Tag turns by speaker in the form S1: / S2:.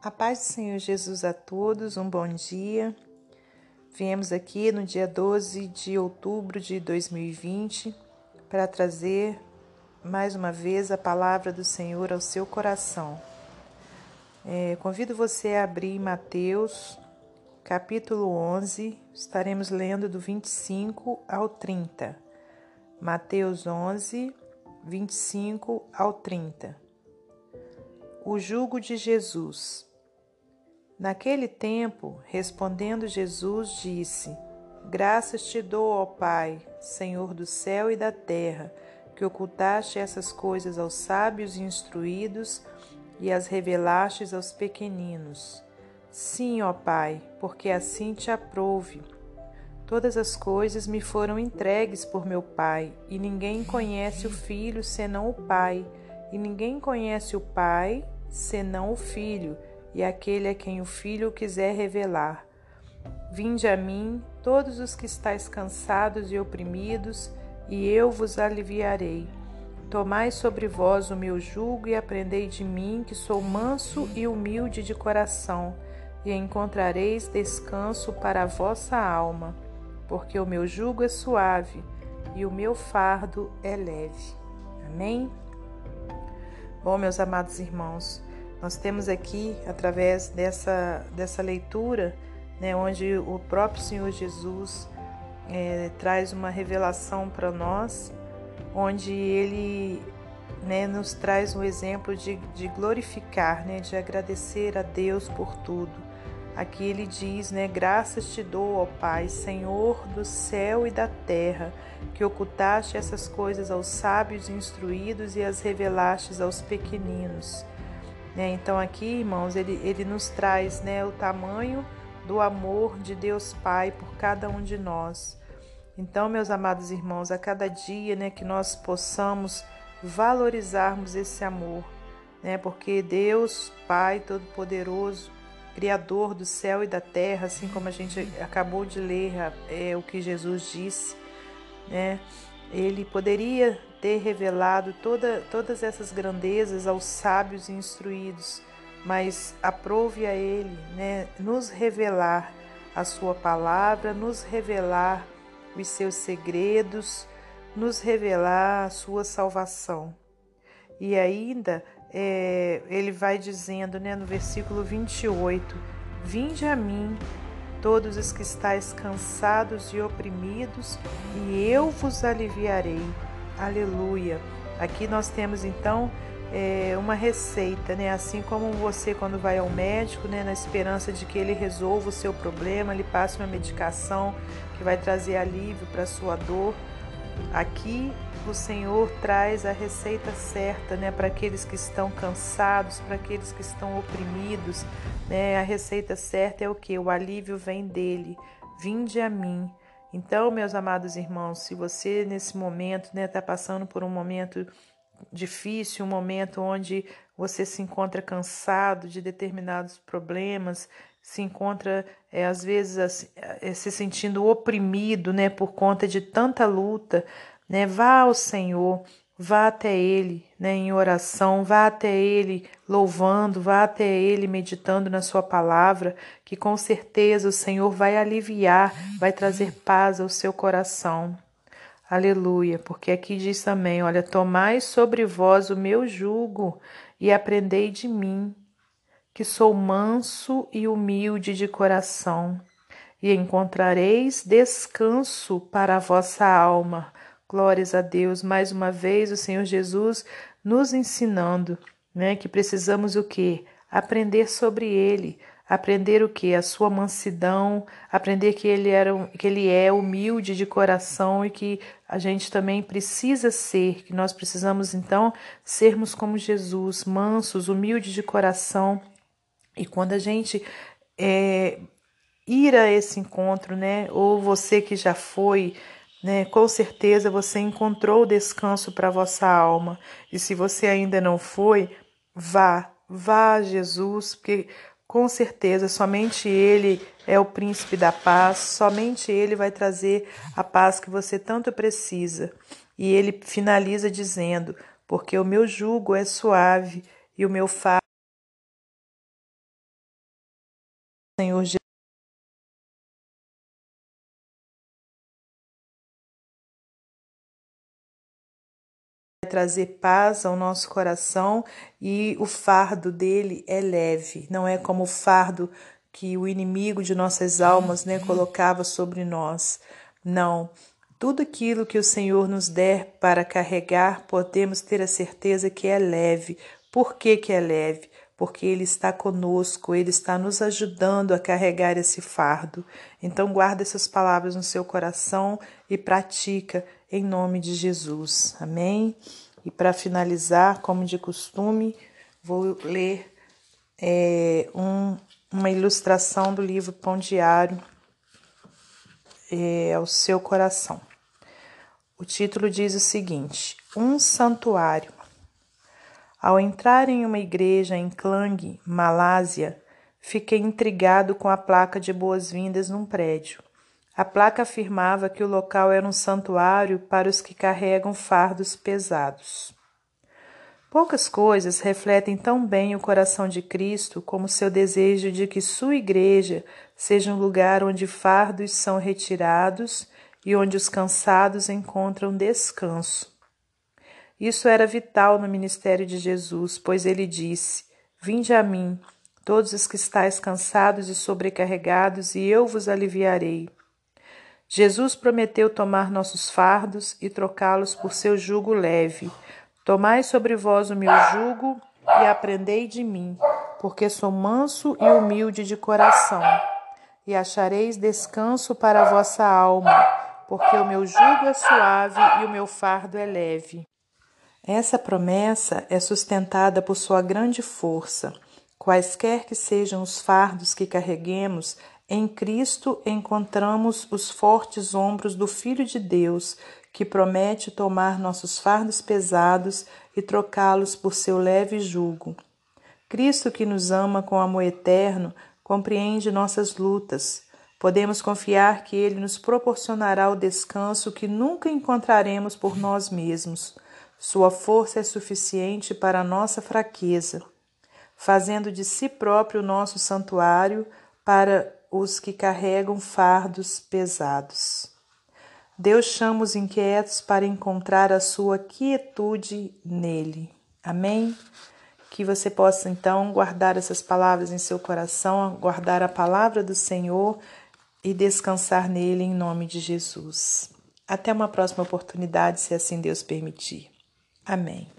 S1: A paz do Senhor Jesus a todos, um bom dia. Viemos aqui no dia 12 de outubro de 2020 para trazer mais uma vez a palavra do Senhor ao seu coração. É, convido você a abrir Mateus, capítulo 11, estaremos lendo do 25 ao 30. Mateus 11, 25 ao 30. O jugo de Jesus. Naquele tempo, respondendo Jesus, disse: Graças te dou, ó Pai, Senhor do céu e da terra, que ocultaste essas coisas aos sábios e instruídos e as revelastes aos pequeninos. Sim, ó Pai, porque assim te aprouve. Todas as coisas me foram entregues por meu Pai, e ninguém conhece o Filho senão o Pai, e ninguém conhece o Pai senão o Filho e aquele a quem o Filho quiser revelar. Vinde a mim, todos os que estáis cansados e oprimidos, e eu vos aliviarei. Tomai sobre vós o meu jugo e aprendei de mim, que sou manso e humilde de coração, e encontrareis descanso para a vossa alma, porque o meu jugo é suave e o meu fardo é leve. Amém? Bom, meus amados irmãos, nós temos aqui, através dessa, dessa leitura, né, onde o próprio Senhor Jesus é, traz uma revelação para nós, onde ele né, nos traz um exemplo de, de glorificar, né, de agradecer a Deus por tudo. Aqui ele diz, né, graças te dou, ó Pai, Senhor do céu e da terra, que ocultaste essas coisas aos sábios e instruídos e as revelaste aos pequeninos. Né? Então, aqui, irmãos, ele, ele nos traz né, o tamanho do amor de Deus Pai por cada um de nós. Então, meus amados irmãos, a cada dia né, que nós possamos valorizarmos esse amor, né, porque Deus Pai Todo-Poderoso, Criador do céu e da terra, assim como a gente acabou de ler é, o que Jesus disse, né, ele poderia ter revelado toda, todas essas grandezas aos sábios e instruídos, mas aprove a Ele né, nos revelar a Sua palavra, nos revelar os seus segredos, nos revelar a Sua salvação. E ainda é, ele vai dizendo né, no versículo 28: Vinde a mim, todos os que estáis cansados e oprimidos, e eu vos aliviarei. Aleluia. Aqui nós temos então é, uma receita, né? Assim como você quando vai ao médico, né, na esperança de que ele resolva o seu problema, ele passe uma medicação que vai trazer alívio para sua dor. Aqui o Senhor traz a receita certa, né, para aqueles que estão cansados, para aqueles que estão oprimidos, né? A receita certa é o que? O alívio vem dele. Vinde a mim. Então, meus amados irmãos, se você nesse momento está né, tá passando por um momento difícil, um momento onde você se encontra cansado de determinados problemas, se encontra é, às vezes é, se sentindo oprimido, né, por conta de tanta luta, né, vá ao Senhor, Vá até Ele né, em oração, vá até Ele louvando, vá até Ele meditando na Sua palavra, que com certeza o Senhor vai aliviar, vai trazer paz ao seu coração. Aleluia, porque aqui diz também: olha, tomai sobre vós o meu jugo e aprendei de mim, que sou manso e humilde de coração, e encontrareis descanso para a vossa alma Glórias a Deus, mais uma vez o Senhor Jesus nos ensinando, né, que precisamos o quê? Aprender sobre ele, aprender o que? A sua mansidão, aprender que ele era que ele é humilde de coração e que a gente também precisa ser, que nós precisamos então sermos como Jesus, mansos, humildes de coração. E quando a gente é, ir a esse encontro, né? Ou você que já foi né? Com certeza você encontrou descanso para vossa alma. E se você ainda não foi, vá, vá a Jesus, porque com certeza somente Ele é o príncipe da paz, somente Ele vai trazer a paz que você tanto precisa. E ele finaliza dizendo: Porque o meu jugo é suave e o meu fardo Senhor Jesus. Trazer paz ao nosso coração e o fardo dele é leve, não é como o fardo que o inimigo de nossas almas né, colocava sobre nós. Não. Tudo aquilo que o Senhor nos der para carregar, podemos ter a certeza que é leve. Por que, que é leve? Porque Ele está conosco, Ele está nos ajudando a carregar esse fardo. Então, guarda essas palavras no seu coração e pratica em nome de Jesus. Amém? E para finalizar, como de costume, vou ler é, um, uma ilustração do livro Pão Diário é, ao seu coração. O título diz o seguinte: Um santuário. Ao entrar em uma igreja em Klang, Malásia, fiquei intrigado com a placa de boas-vindas num prédio. A placa afirmava que o local era um santuário para os que carregam fardos pesados. Poucas coisas refletem tão bem o coração de Cristo como seu desejo de que sua igreja seja um lugar onde fardos são retirados e onde os cansados encontram descanso. Isso era vital no ministério de Jesus, pois ele disse: Vinde a mim, todos os que estáis cansados e sobrecarregados, e eu vos aliviarei. Jesus prometeu tomar nossos fardos e trocá-los por seu jugo leve. Tomai sobre vós o meu jugo e aprendei de mim, porque sou manso e humilde de coração, e achareis descanso para a vossa alma, porque o meu jugo é suave e o meu fardo é leve. Essa promessa é sustentada por sua grande força. Quaisquer que sejam os fardos que carreguemos, em Cristo encontramos os fortes ombros do Filho de Deus, que promete tomar nossos fardos pesados e trocá-los por seu leve jugo. Cristo, que nos ama com amor eterno, compreende nossas lutas. Podemos confiar que Ele nos proporcionará o descanso que nunca encontraremos por nós mesmos. Sua força é suficiente para a nossa fraqueza, fazendo de si próprio o nosso santuário para os que carregam fardos pesados. Deus chama os inquietos para encontrar a sua quietude nele. Amém? Que você possa então guardar essas palavras em seu coração, guardar a palavra do Senhor e descansar nele em nome de Jesus. Até uma próxima oportunidade, se assim Deus permitir. Amém.